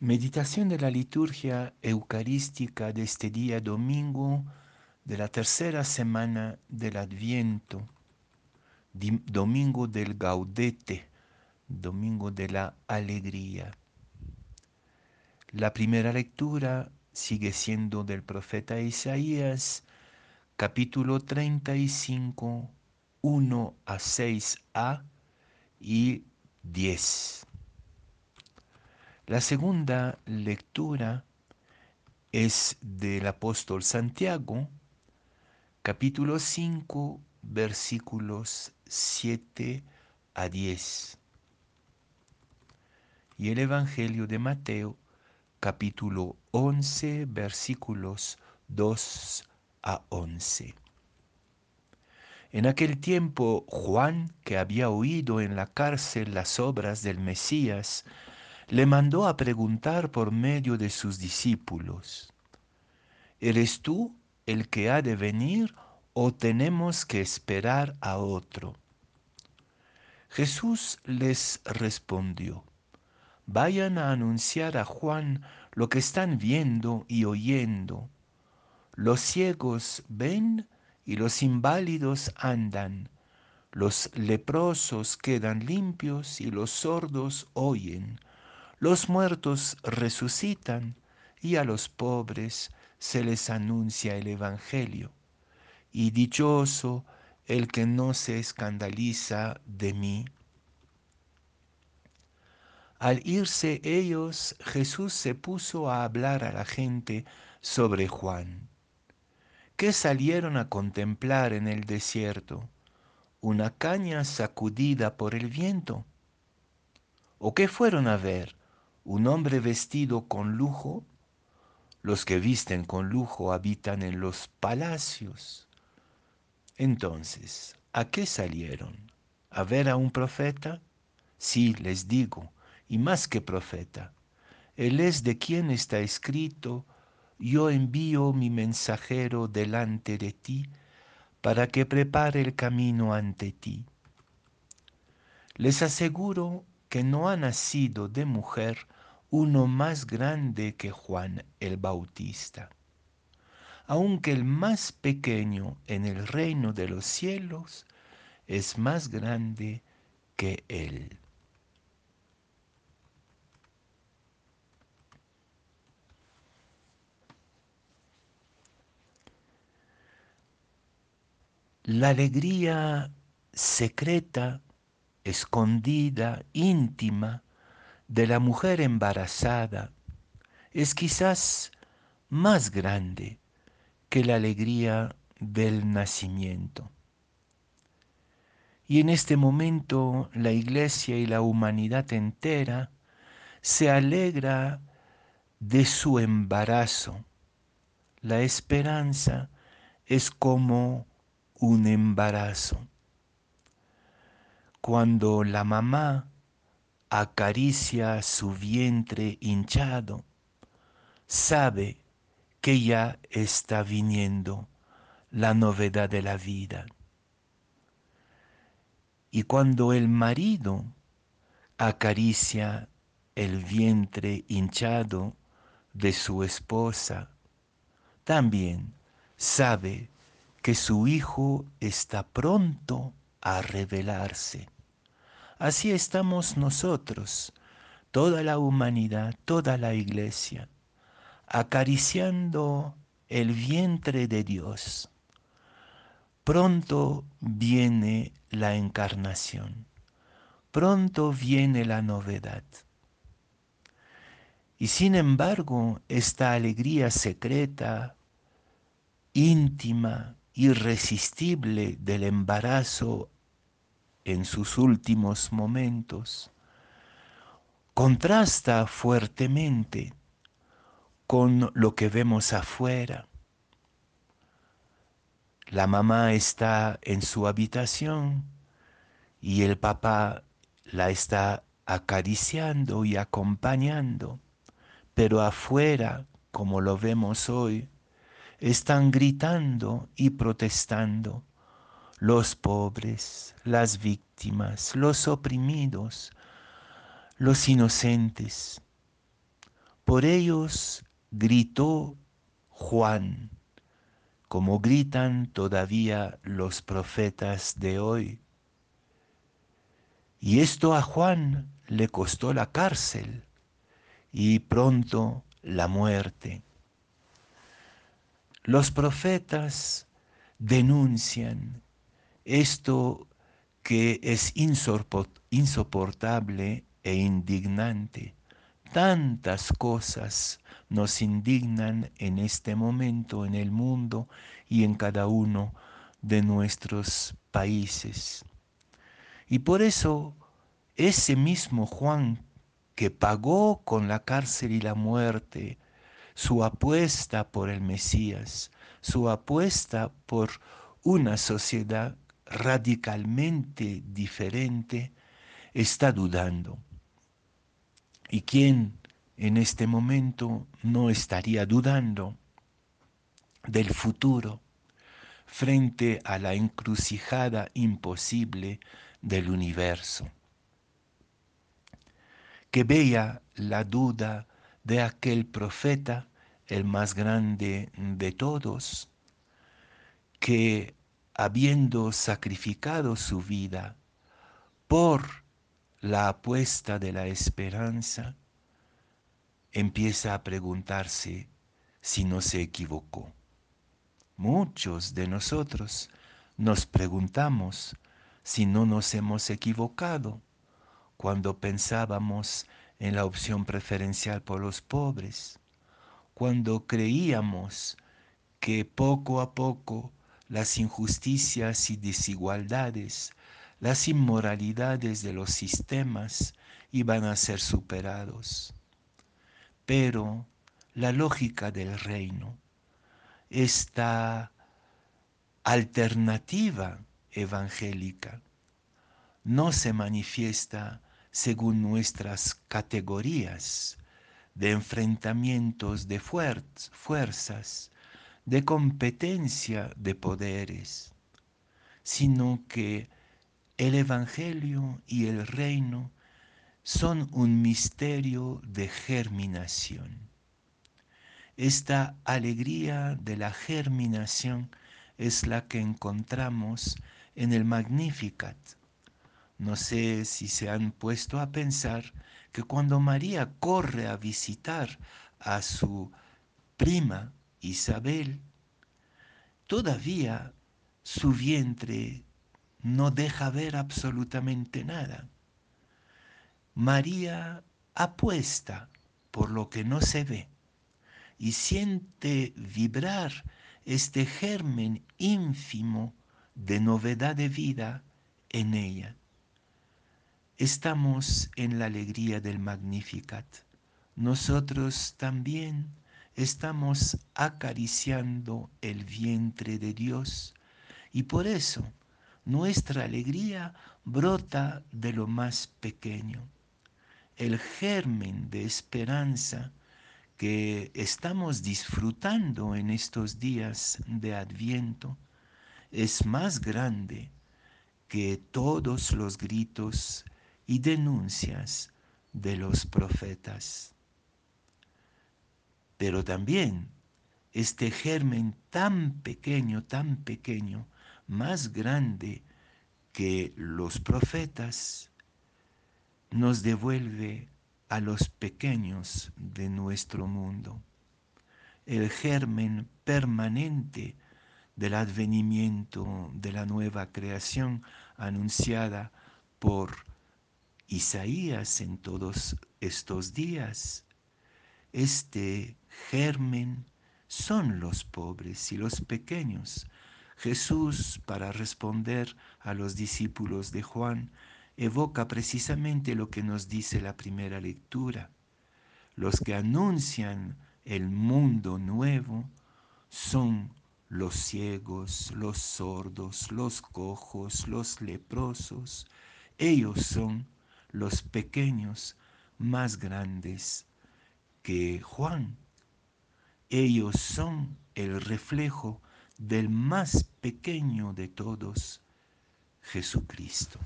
Meditación de la liturgia eucarística de este día domingo de la tercera semana del Adviento, domingo del Gaudete, domingo de la alegría. La primera lectura sigue siendo del profeta Isaías, capítulo 35, 1 a 6a y 10. La segunda lectura es del apóstol Santiago, capítulo 5, versículos 7 a 10. Y el Evangelio de Mateo, capítulo 11, versículos 2 a 11. En aquel tiempo Juan, que había oído en la cárcel las obras del Mesías, le mandó a preguntar por medio de sus discípulos, ¿eres tú el que ha de venir o tenemos que esperar a otro? Jesús les respondió, vayan a anunciar a Juan lo que están viendo y oyendo. Los ciegos ven y los inválidos andan, los leprosos quedan limpios y los sordos oyen los muertos resucitan y a los pobres se les anuncia el Evangelio. Y dichoso el que no se escandaliza de mí. Al irse ellos, Jesús se puso a hablar a la gente sobre Juan. ¿Qué salieron a contemplar en el desierto? ¿Una caña sacudida por el viento? ¿O qué fueron a ver? Un hombre vestido con lujo, los que visten con lujo habitan en los palacios. Entonces, ¿a qué salieron? ¿A ver a un profeta? Sí, les digo, y más que profeta. Él es de quien está escrito, yo envío mi mensajero delante de ti, para que prepare el camino ante ti. Les aseguro que no ha nacido de mujer uno más grande que Juan el Bautista. Aunque el más pequeño en el reino de los cielos es más grande que él. La alegría secreta, escondida, íntima, de la mujer embarazada es quizás más grande que la alegría del nacimiento. Y en este momento la iglesia y la humanidad entera se alegra de su embarazo. La esperanza es como un embarazo. Cuando la mamá acaricia su vientre hinchado, sabe que ya está viniendo la novedad de la vida. Y cuando el marido acaricia el vientre hinchado de su esposa, también sabe que su hijo está pronto a revelarse. Así estamos nosotros, toda la humanidad, toda la iglesia, acariciando el vientre de Dios. Pronto viene la encarnación, pronto viene la novedad. Y sin embargo, esta alegría secreta, íntima, irresistible del embarazo en sus últimos momentos, contrasta fuertemente con lo que vemos afuera. La mamá está en su habitación y el papá la está acariciando y acompañando, pero afuera, como lo vemos hoy, están gritando y protestando los pobres, las víctimas, los oprimidos, los inocentes. Por ellos gritó Juan, como gritan todavía los profetas de hoy. Y esto a Juan le costó la cárcel y pronto la muerte. Los profetas denuncian esto que es insoportable e indignante. Tantas cosas nos indignan en este momento en el mundo y en cada uno de nuestros países. Y por eso ese mismo Juan que pagó con la cárcel y la muerte su apuesta por el Mesías, su apuesta por una sociedad radicalmente diferente, está dudando. ¿Y quién en este momento no estaría dudando del futuro frente a la encrucijada imposible del universo? Que vea la duda de aquel profeta, el más grande de todos, que habiendo sacrificado su vida por la apuesta de la esperanza, empieza a preguntarse si no se equivocó. Muchos de nosotros nos preguntamos si no nos hemos equivocado cuando pensábamos en la opción preferencial por los pobres, cuando creíamos que poco a poco las injusticias y desigualdades, las inmoralidades de los sistemas iban a ser superados. Pero la lógica del reino, esta alternativa evangélica, no se manifiesta según nuestras categorías de enfrentamientos de fuerzas, de competencia de poderes, sino que el Evangelio y el reino son un misterio de germinación. Esta alegría de la germinación es la que encontramos en el Magnificat, no sé si se han puesto a pensar que cuando María corre a visitar a su prima Isabel, todavía su vientre no deja ver absolutamente nada. María apuesta por lo que no se ve y siente vibrar este germen ínfimo de novedad de vida en ella estamos en la alegría del Magnificat. Nosotros también estamos acariciando el vientre de Dios y por eso nuestra alegría brota de lo más pequeño. El germen de esperanza que estamos disfrutando en estos días de Adviento es más grande que todos los gritos y denuncias de los profetas. Pero también este germen tan pequeño, tan pequeño, más grande que los profetas, nos devuelve a los pequeños de nuestro mundo. El germen permanente del advenimiento de la nueva creación anunciada por Isaías en todos estos días. Este germen son los pobres y los pequeños. Jesús, para responder a los discípulos de Juan, evoca precisamente lo que nos dice la primera lectura. Los que anuncian el mundo nuevo son los ciegos, los sordos, los cojos, los leprosos. Ellos son los pequeños más grandes que Juan. Ellos son el reflejo del más pequeño de todos, Jesucristo.